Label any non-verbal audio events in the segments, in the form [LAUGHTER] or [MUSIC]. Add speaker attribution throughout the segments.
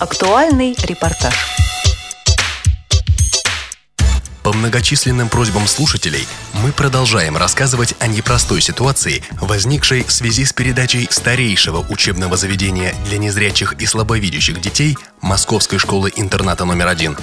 Speaker 1: Актуальный репортаж.
Speaker 2: По многочисленным просьбам слушателей мы продолжаем рассказывать о непростой ситуации, возникшей в связи с передачей старейшего учебного заведения для незрячих и слабовидящих детей Московской школы-интерната номер один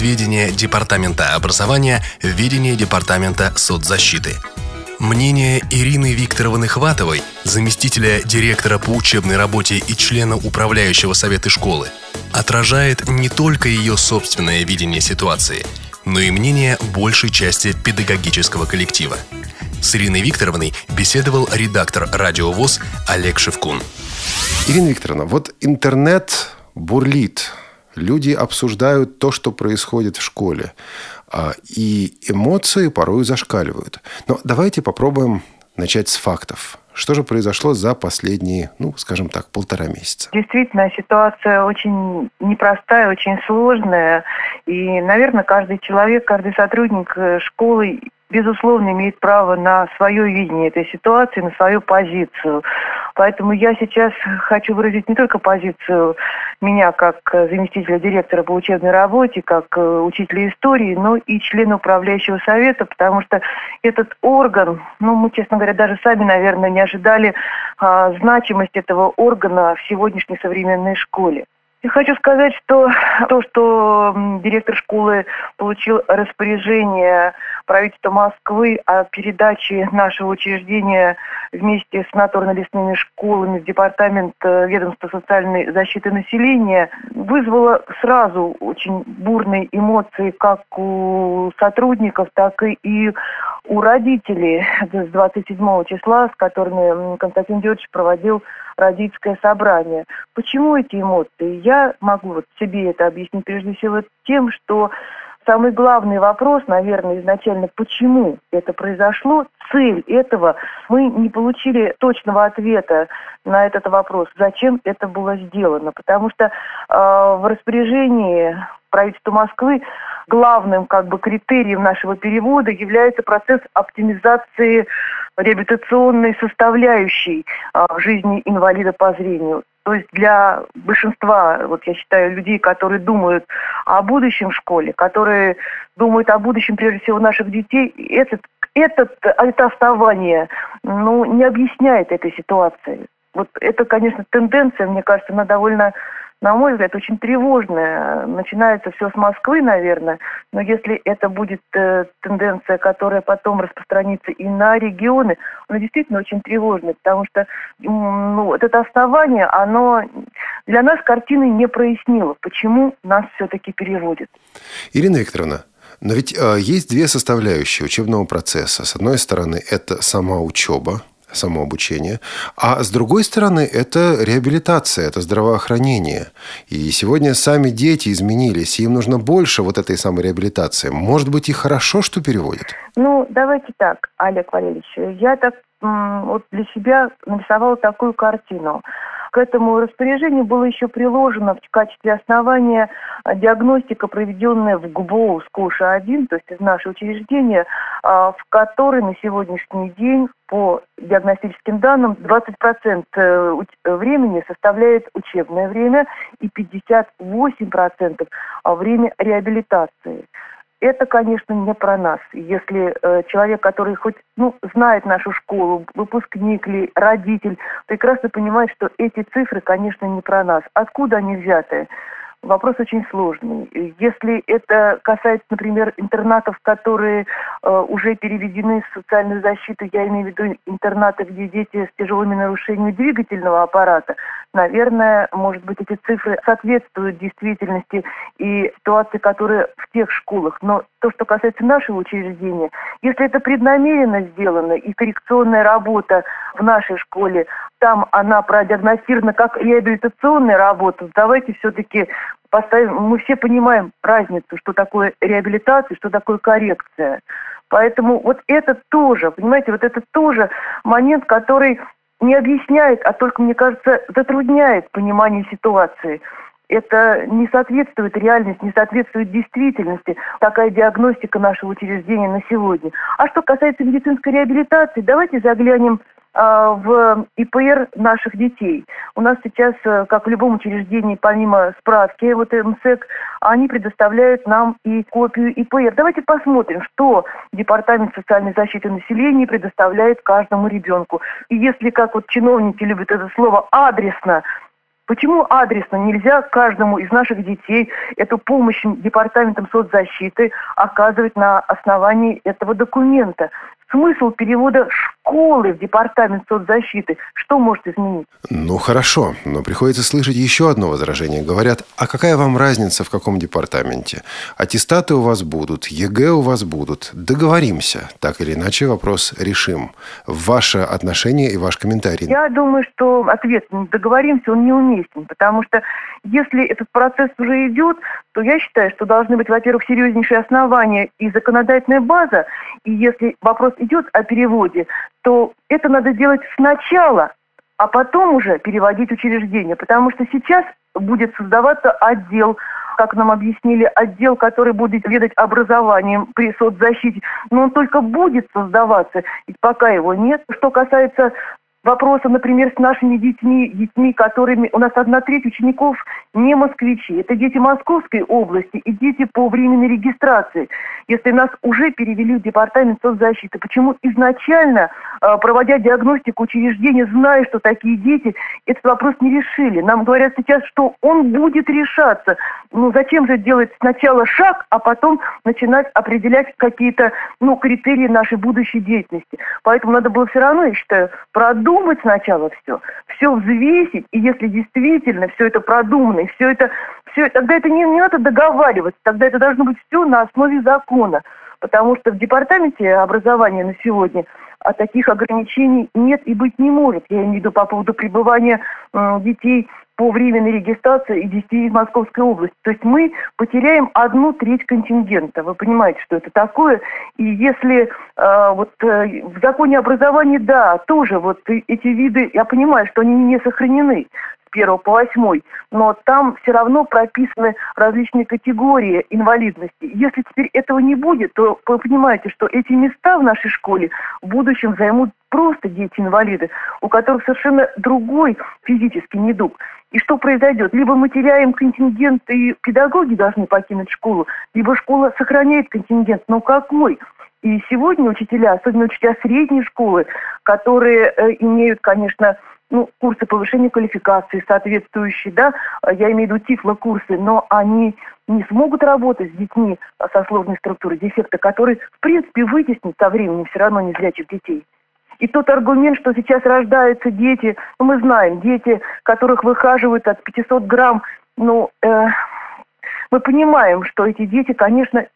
Speaker 2: ведения Департамента образования в ведение Департамента соцзащиты – Мнение Ирины Викторовны Хватовой, заместителя директора по учебной работе и члена управляющего совета школы, отражает не только ее собственное видение ситуации, но и мнение большей части педагогического коллектива. С Ириной Викторовной беседовал редактор «Радио ВОЗ» Олег Шевкун.
Speaker 3: Ирина Викторовна, вот интернет бурлит. Люди обсуждают то, что происходит в школе. А, и эмоции порой зашкаливают. Но давайте попробуем начать с фактов. Что же произошло за последние, ну, скажем так, полтора месяца?
Speaker 4: Действительно, ситуация очень непростая, очень сложная. И, наверное, каждый человек, каждый сотрудник э, школы безусловно, имеет право на свое видение этой ситуации, на свою позицию. Поэтому я сейчас хочу выразить не только позицию меня как заместителя директора по учебной работе, как э, учителя истории, но и члена управляющего совета, потому что этот орган, ну, мы, честно говоря, даже сами, наверное, не ожидали а, значимость этого органа в сегодняшней современной школе. Я хочу сказать, что то, что директор школы получил распоряжение правительства Москвы о передаче нашего учреждения вместе с санаторно-лесными школами в департамент э, ведомства социальной защиты населения, вызвало сразу очень бурные эмоции как у сотрудников, так и у родителей с 27 числа, с которыми Константин Георгиевич проводил родительское собрание. Почему эти эмоции? Я могу вот себе это объяснить прежде всего тем, что самый главный вопрос, наверное, изначально, почему это произошло, цель этого, мы не получили точного ответа на этот вопрос, зачем это было сделано. Потому что э, в распоряжении правительства Москвы главным как бы критерием нашего перевода является процесс оптимизации реабилитационной составляющей в жизни инвалида по зрению. То есть для большинства, вот я считаю, людей, которые думают о будущем в школе, которые думают о будущем, прежде всего, наших детей, этот, этот, это оставание ну, не объясняет этой ситуации. Вот это, конечно, тенденция, мне кажется, она довольно на мой взгляд, очень тревожная. Начинается все с Москвы, наверное, но если это будет э, тенденция, которая потом распространится и на регионы, она действительно очень тревожная, потому что ну, вот это основание, оно для нас картины не прояснило, почему нас все-таки переводят.
Speaker 3: Ирина Викторовна, но ведь э, есть две составляющие учебного процесса. С одной стороны, это сама учеба, самообучение. А с другой стороны, это реабилитация, это здравоохранение. И сегодня сами дети изменились, и им нужно больше вот этой самой реабилитации. Может быть, и хорошо, что переводят?
Speaker 4: Ну, давайте так, Олег Валерьевич. Я так вот для себя нарисовала такую картину. К этому распоряжению было еще приложено в качестве основания диагностика, проведенная в ГБО СКОШа-1, то есть из нашего учреждения, а, в которой на сегодняшний день по диагностическим данным 20% э, времени составляет учебное время и 58% время реабилитации это, конечно, не про нас. Если э, человек, который хоть ну, знает нашу школу, выпускник или родитель, прекрасно понимает, что эти цифры, конечно, не про нас. Откуда они взяты? Вопрос очень сложный. Если это касается, например, интернатов, которые э, уже переведены в социальную защиту, я имею в виду интернаты, где дети с тяжелыми нарушениями двигательного аппарата, наверное, может быть, эти цифры соответствуют действительности и ситуации, которые в тех школах. Но то, что касается нашего учреждения, если это преднамеренно сделано и коррекционная работа в нашей школе, там она продиагностирована как реабилитационная работа, давайте все-таки поставим, мы все понимаем разницу, что такое реабилитация, что такое коррекция. Поэтому вот это тоже, понимаете, вот это тоже момент, который не объясняет, а только, мне кажется, затрудняет понимание ситуации. Это не соответствует реальности, не соответствует действительности, такая диагностика нашего учреждения на сегодня. А что касается медицинской реабилитации, давайте заглянем в ИПР наших детей. У нас сейчас, э, как в любом учреждении, помимо справки, вот МСЭК, они предоставляют нам и копию ИПР. Давайте посмотрим, что Департамент социальной защиты населения предоставляет каждому ребенку. И если, как вот чиновники любят это слово, адресно Почему адресно нельзя каждому из наших детей эту помощь Департаментом соцзащиты оказывать на основании этого документа? Смысл перевода школы в департамент соцзащиты? Что может изменить?
Speaker 3: Ну, хорошо, но приходится слышать еще одно возражение. Говорят, а какая вам разница в каком департаменте? Аттестаты у вас будут, ЕГЭ у вас будут. Договоримся. Так или иначе вопрос решим. Ваше отношение и ваш комментарий.
Speaker 4: Я думаю, что ответ «договоримся» он неуместен, потому что если этот процесс уже идет, то я считаю, что должны быть, во-первых, серьезнейшие основания и законодательная база, и если вопрос идет о переводе, то это надо делать сначала, а потом уже переводить учреждение, потому что сейчас будет создаваться отдел, как нам объяснили, отдел, который будет ведать образованием при соцзащите, но он только будет создаваться, ведь пока его нет. Что касается вопроса, например, с нашими детьми, детьми, которыми у нас одна треть учеников не москвичи. Это дети Московской области и дети по временной регистрации. Если нас уже перевели в департамент соцзащиты, почему изначально, а, проводя диагностику учреждения, зная, что такие дети, этот вопрос не решили? Нам говорят сейчас, что он будет решаться. Ну зачем же делать сначала шаг, а потом начинать определять какие-то ну, критерии нашей будущей деятельности? Поэтому надо было все равно, я считаю, продумать продумать сначала все, все взвесить, и если действительно все это продумано, и все это, все, тогда это не, не надо договариваться, тогда это должно быть все на основе закона. Потому что в департаменте образования на сегодня а таких ограничений нет и быть не может. Я имею в виду по поводу пребывания э, детей по временной регистрации и детей из Московской области. То есть мы потеряем одну треть контингента. Вы понимаете, что это такое? И если э, вот э, в законе образования, да, тоже вот эти виды, я понимаю, что они не сохранены с 1 по 8, но там все равно прописаны различные категории инвалидности. Если теперь этого не будет, то вы понимаете, что эти места в нашей школе в будущем займут просто дети-инвалиды, у которых совершенно другой физический недуг. И что произойдет? Либо мы теряем контингент, и педагоги должны покинуть школу, либо школа сохраняет контингент. Но какой? И сегодня учителя, особенно учителя средней школы, которые э, имеют, конечно, ну, курсы повышения квалификации соответствующие, да, я имею в виду тифло-курсы, но они не смогут работать с детьми со сложной структурой дефекта, который, в принципе, вытеснит со временем все равно незрячих детей. И тот аргумент, что сейчас рождаются дети, ну, мы знаем, дети, которых выхаживают от 500 грамм, ну, э, мы понимаем, что эти дети, конечно,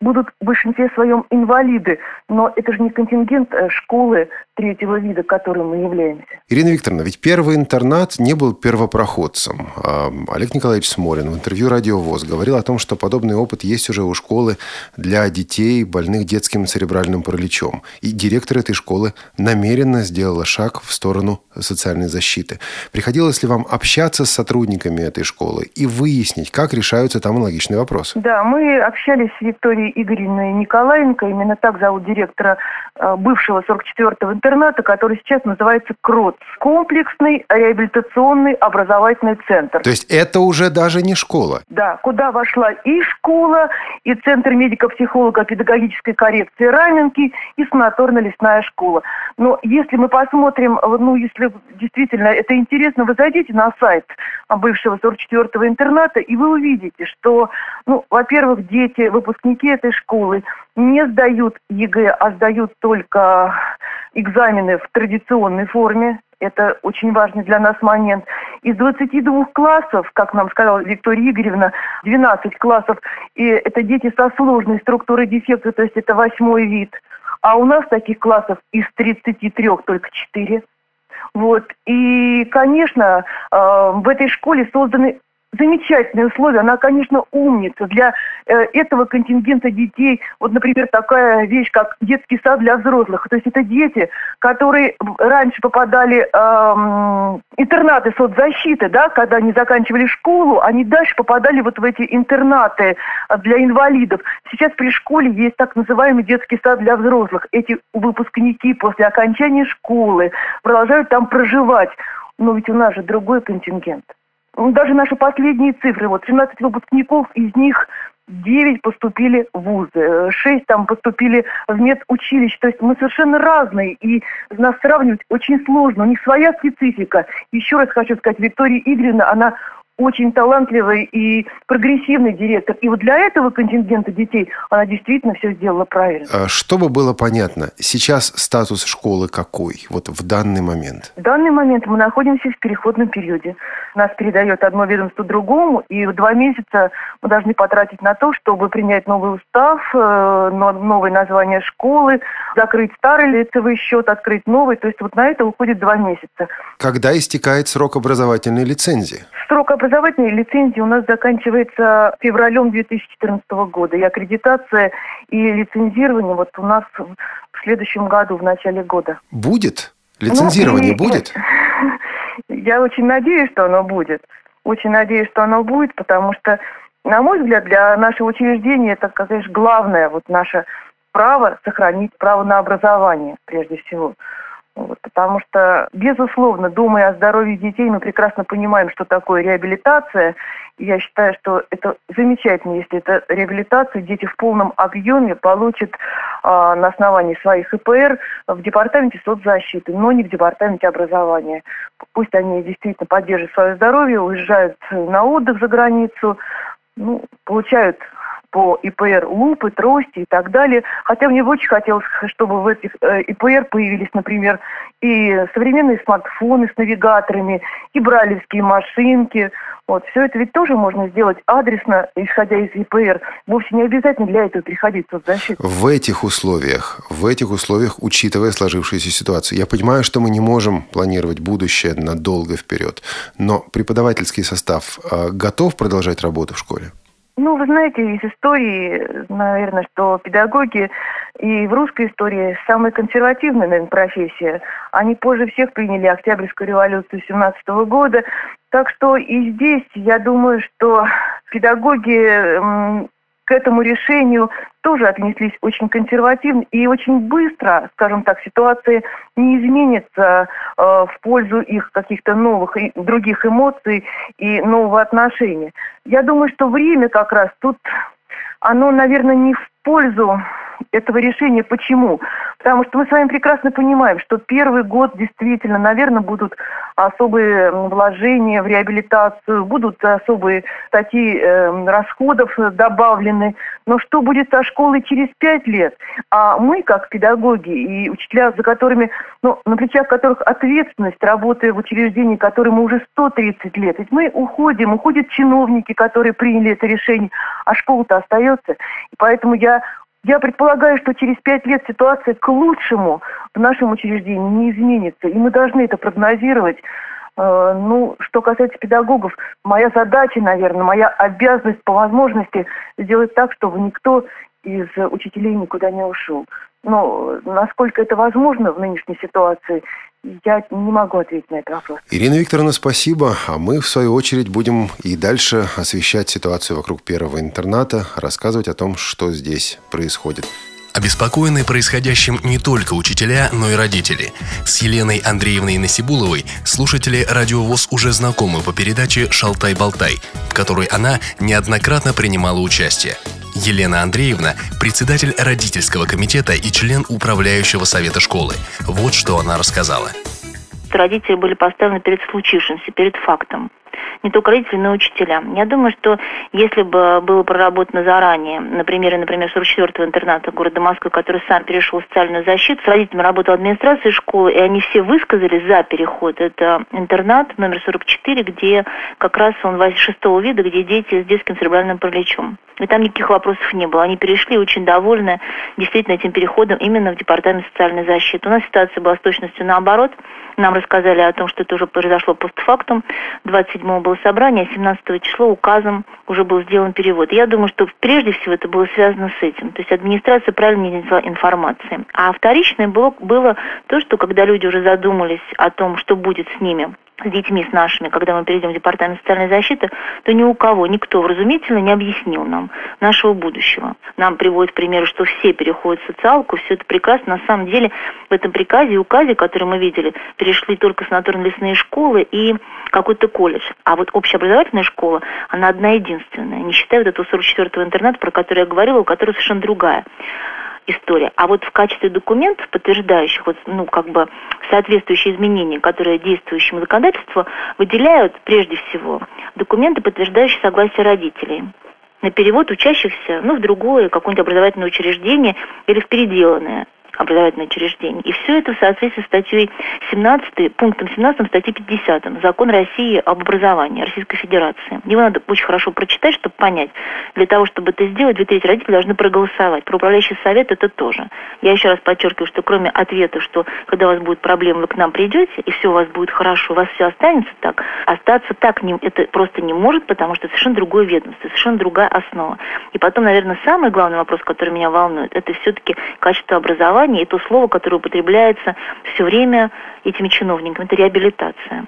Speaker 4: будут в большинстве своем инвалиды, но это же не контингент э, школы третьего вида, которым мы являемся.
Speaker 3: Ирина Викторовна, ведь первый интернат не был первопроходцем. А, Олег Николаевич Сморин в интервью «Радио ВОЗ» говорил о том, что подобный опыт есть уже у школы для детей, больных детским церебральным параличом. И директор этой школы намеренно сделала шаг в сторону социальной защиты. Приходилось ли вам общаться с сотрудниками этой школы и выяснить, как решаются там аналогичные вопросы?
Speaker 4: Да, мы общались с Викторией Игоревной Николаенко, именно так зовут директора э, бывшего 44-го интерната, который сейчас называется КРОЦ. Комплексный реабилитационный образовательный центр.
Speaker 3: То есть это уже даже не школа?
Speaker 4: Да, куда вошла и школа, и Центр медико-психолога педагогической коррекции Раменки, и санаторно-лесная школа. Но если мы посмотрим, ну, если действительно это интересно, вы зайдите на сайт бывшего 44-го интерната, и вы увидите, что, ну, во-первых, дети, выпускники этой школы не сдают ЕГЭ, а сдают только экзамены в традиционной форме. Это очень важный для нас момент. Из 22 классов, как нам сказала Виктория Игоревна, 12 классов, и это дети со сложной структурой дефекта, то есть это восьмой вид. А у нас таких классов из 33 только 4. Вот. И, конечно, э, в этой школе созданы замечательные условия. Она, конечно, умница для э, этого контингента детей. Вот, например, такая вещь, как детский сад для взрослых. То есть это дети, которые раньше попадали э, интернаты соцзащиты, да, когда они заканчивали школу, они дальше попадали вот в эти интернаты для инвалидов. Сейчас при школе есть так называемый детский сад для взрослых. Эти выпускники после окончания школы продолжают там проживать. Но ведь у нас же другой контингент. Ну, даже наши последние цифры, вот 17 выпускников, из них 9 поступили в вузы, 6 там поступили в медучилище. То есть мы совершенно разные, и нас сравнивать очень сложно. У них своя специфика. Еще раз хочу сказать, Виктория Игоревна, она очень талантливый и прогрессивный директор. И вот для этого контингента детей она действительно все сделала правильно.
Speaker 3: А чтобы было понятно, сейчас статус школы какой, вот в данный момент?
Speaker 4: В данный момент мы находимся в переходном периоде. Нас передает одно ведомство другому, и в два месяца мы должны потратить на то, чтобы принять новый устав, э, новое название школы, закрыть старый лицевой счет, открыть новый. То есть вот на это уходит два месяца.
Speaker 3: Когда истекает срок образовательной лицензии?
Speaker 4: Срок образовательной лицензии у нас заканчивается февралем 2014 года. И аккредитация и лицензирование вот у нас в следующем году, в начале года.
Speaker 3: Будет? Лицензирование ну, будет? [LAUGHS]
Speaker 4: Я очень надеюсь, что оно будет. Очень надеюсь, что оно будет, потому что, на мой взгляд, для нашего учреждения это, конечно, главное вот наше право сохранить право на образование, прежде всего. Вот, потому что, безусловно, думая о здоровье детей, мы прекрасно понимаем, что такое реабилитация. Я считаю, что это замечательно, если это реабилитация, дети в полном объеме получат а, на основании своих ИПР в департаменте соцзащиты, но не в департаменте образования. Пусть они действительно поддерживают свое здоровье, уезжают на отдых за границу, ну, получают по ИПР лупы, трости и так далее. Хотя мне очень хотелось, чтобы в этих э, ИПР появились, например, и современные смартфоны с навигаторами, и бралевские машинки. Вот. Все это ведь тоже можно сделать адресно, исходя из ИПР. Вовсе не обязательно для этого приходить в соцзащиту.
Speaker 3: В этих условиях, в этих условиях, учитывая сложившуюся ситуацию, я понимаю, что мы не можем планировать будущее надолго вперед, но преподавательский состав э, готов продолжать работу в школе?
Speaker 4: Ну, вы знаете, из истории, наверное, что педагоги и в русской истории самая консервативная, наверное, профессия. Они позже всех приняли Октябрьскую революцию 17 года. Так что и здесь, я думаю, что педагоги к этому решению тоже отнеслись очень консервативно и очень быстро, скажем так, ситуация не изменится э, в пользу их каких-то новых и других эмоций и нового отношения. Я думаю, что время как раз тут, оно, наверное, не в пользу этого решения. Почему? Потому что мы с вами прекрасно понимаем, что первый год действительно, наверное, будут особые вложения в реабилитацию, будут особые статьи э, расходов добавлены. Но что будет со школой через пять лет? А мы, как педагоги и учителя, за которыми, ну, на плечах которых ответственность, работая в учреждении, которому уже 130 лет, ведь мы уходим, уходят чиновники, которые приняли это решение, а школа-то остается. И поэтому я я предполагаю, что через пять лет ситуация к лучшему в нашем учреждении не изменится, и мы должны это прогнозировать. Э, ну, что касается педагогов, моя задача, наверное, моя обязанность по возможности сделать так, чтобы никто из учителей никуда не ушел. Но насколько это возможно в нынешней ситуации, я не могу ответить на этот вопрос.
Speaker 3: Ирина Викторовна, спасибо. А мы, в свою очередь, будем и дальше освещать ситуацию вокруг первого интерната, рассказывать о том, что здесь происходит.
Speaker 2: Обеспокоены происходящим не только учителя, но и родители. С Еленой Андреевной Насибуловой слушатели радиовоз уже знакомы по передаче «Шалтай-болтай», в которой она неоднократно принимала участие. Елена Андреевна – председатель родительского комитета и член управляющего совета школы. Вот что она рассказала.
Speaker 1: Родители были поставлены перед случившимся, перед фактом не только родители, но и учителя. Я думаю, что если бы было проработано заранее, на примере, например, 44-го интерната города Москвы, который сам перешел в социальную защиту, с родителями работала администрация школы, и они все высказались за переход. Это интернат номер 44, где как раз он шестого вида, где дети с детским церебральным параличом. И там никаких вопросов не было. Они перешли очень довольны действительно этим переходом именно в Департамент социальной защиты. У нас ситуация была с точностью наоборот. Нам рассказали о том, что это уже произошло постфактум. 27-го было собрание, а 17 числа указом уже был сделан перевод. Я думаю, что прежде всего это было связано с этим. То есть администрация правильно не несла информации. А вторичное было, было то, что когда люди уже задумались о том, что будет с ними с детьми, с нашими, когда мы перейдем в Департамент социальной защиты, то ни у кого, никто вразумительно не объяснил нам нашего будущего. Нам приводят примеры, что все переходят в социалку, все это прекрасно. На самом деле в этом приказе и указе, который мы видели, перешли только санаторно-лесные школы и какой-то колледж. А вот общеобразовательная школа, она одна единственная, не считая вот этого 44-го интерната, про который я говорила, у которого совершенно другая история. А вот в качестве документов, подтверждающих вот, ну, как бы соответствующие изменения, которые действующему законодательству, выделяют прежде всего документы, подтверждающие согласие родителей на перевод учащихся ну, в другое какое-нибудь образовательное учреждение или в переделанное образовательное учреждение. И все это в соответствии с статьей 17, пунктом 17 статьи 50 Закон России об образовании Российской Федерации. Его надо очень хорошо прочитать, чтобы понять. Для того, чтобы это сделать, две трети родителей должны проголосовать. Про управляющий совет это тоже. Я еще раз подчеркиваю, что кроме ответа, что когда у вас будут проблемы, вы к нам придете, и все у вас будет хорошо, у вас все останется так, остаться так не, это просто не может, потому что совершенно другое ведомство, совершенно другая основа. И потом, наверное, самый главный вопрос, который меня волнует, это все-таки качество образования образование и то слово, которое употребляется все время этими чиновниками, это реабилитация.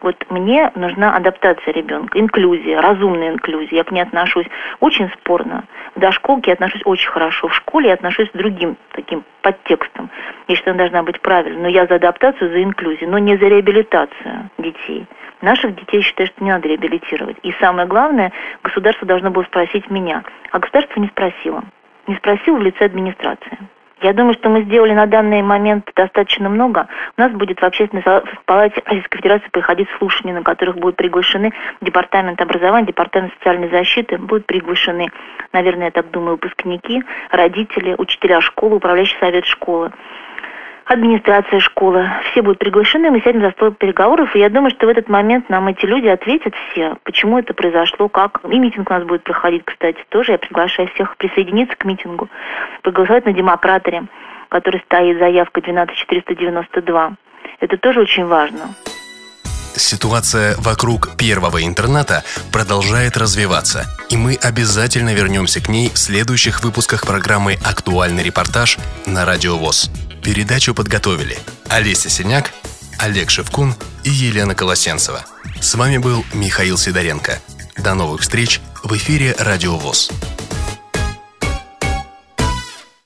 Speaker 1: Вот мне нужна адаптация ребенка, инклюзия, разумная инклюзия. Я к ней отношусь очень спорно. В дошколке я отношусь очень хорошо. В школе я отношусь к другим таким подтекстам. Я считаю, она должна быть правильной. Но я за адаптацию, за инклюзию, но не за реабилитацию детей. Наших детей считаю, что не надо реабилитировать. И самое главное, государство должно было спросить меня. А государство не спросило. Не спросило в лице администрации. Я думаю, что мы сделали на данный момент достаточно много. У нас будет в общественной палате Российской Федерации проходить слушания, на которых будут приглашены Департамент образования, Департамент социальной защиты, будут приглашены, наверное, я так думаю, выпускники, родители, учителя школы, управляющий совет школы администрация школы. Все будут приглашены, мы сядем за стол переговоров, и я думаю, что в этот момент нам эти люди ответят все, почему это произошло, как. И митинг у нас будет проходить, кстати, тоже. Я приглашаю всех присоединиться к митингу, проголосовать на демократоре, который стоит заявка 12492. Это тоже очень важно.
Speaker 2: Ситуация вокруг первого интерната продолжает развиваться, и мы обязательно вернемся к ней в следующих выпусках программы «Актуальный репортаж» на Радио ВОЗ. Передачу подготовили Олеся Синяк, Олег Шевкун и Елена Колосенцева. С вами был Михаил Сидоренко. До новых встреч в эфире «Радио ВОЗ».